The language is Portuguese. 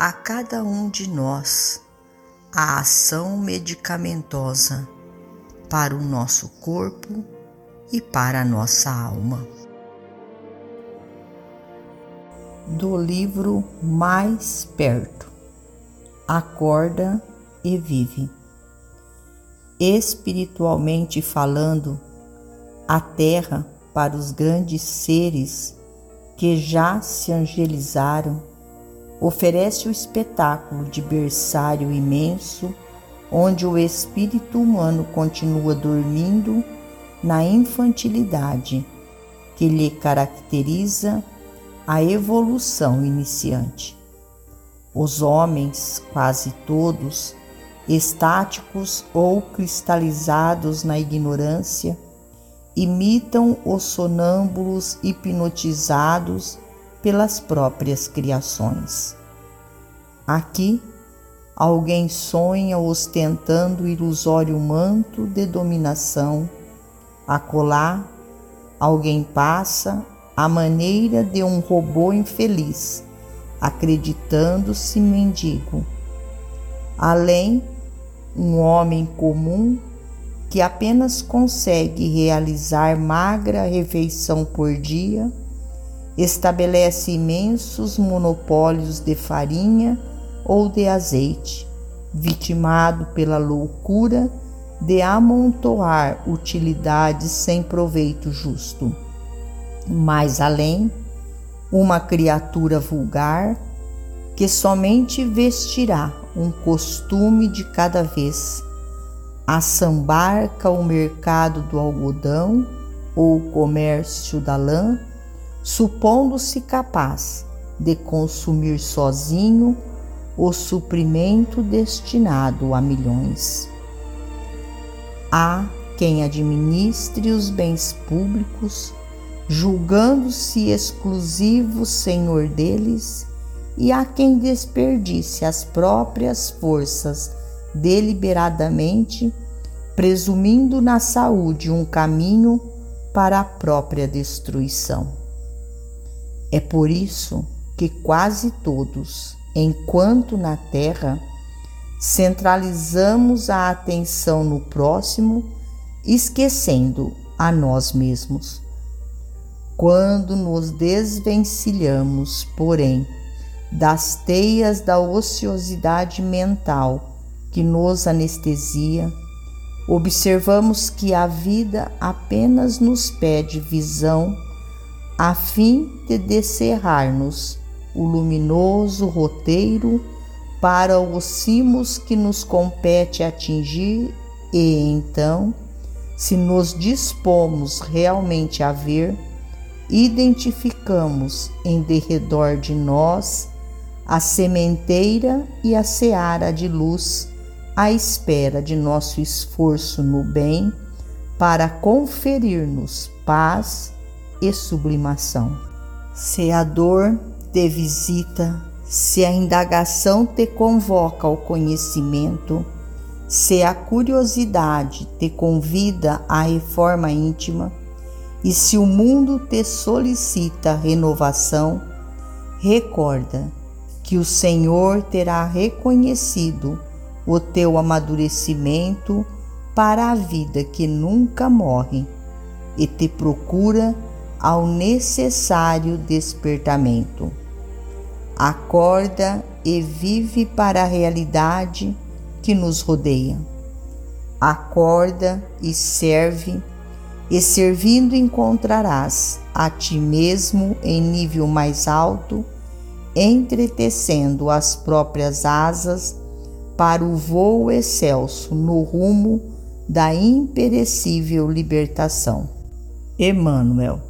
a cada um de nós a ação medicamentosa para o nosso corpo e para a nossa alma. Do livro Mais Perto Acorda e Vive. Espiritualmente falando, a Terra para os grandes seres que já se angelizaram oferece o espetáculo de berçário imenso onde o espírito humano continua dormindo na infantilidade que lhe caracteriza a evolução iniciante. Os homens, quase todos, estáticos ou cristalizados na ignorância, imitam os sonâmbulos hipnotizados pelas próprias criações. Aqui, alguém sonha ostentando o ilusório manto de dominação, acolá, alguém passa à maneira de um robô infeliz, acreditando-se mendigo. Além, um homem comum que apenas consegue realizar magra refeição por dia estabelece imensos monopólios de farinha ou de azeite, vitimado pela loucura de amontoar utilidades sem proveito justo. Mais além, uma criatura vulgar que somente vestirá um costume de cada vez, assambarca o mercado do algodão ou o comércio da lã supondo-se capaz de consumir sozinho o suprimento destinado a milhões. Há quem administre os bens públicos, julgando-se exclusivo senhor deles, e há quem desperdice as próprias forças deliberadamente, presumindo na saúde um caminho para a própria destruição. É por isso que quase todos, enquanto na Terra, centralizamos a atenção no próximo, esquecendo a nós mesmos. Quando nos desvencilhamos, porém, das teias da ociosidade mental que nos anestesia, observamos que a vida apenas nos pede visão a fim de descerrar-nos o luminoso roteiro para os cimos que nos compete atingir e então, se nos dispomos realmente a ver, identificamos em derredor de nós a sementeira e a seara de luz à espera de nosso esforço no bem para conferir-nos paz e sublimação. Se a dor te visita, se a indagação te convoca ao conhecimento, se a curiosidade te convida à reforma íntima, e se o mundo te solicita renovação, recorda que o Senhor terá reconhecido o teu amadurecimento para a vida que nunca morre e te procura ao necessário despertamento. acorda e vive para a realidade que nos rodeia. Acorda e serve, e servindo encontrarás a ti mesmo em nível mais alto, entretecendo as próprias asas para o voo excelso no rumo da imperecível libertação. Emmanuel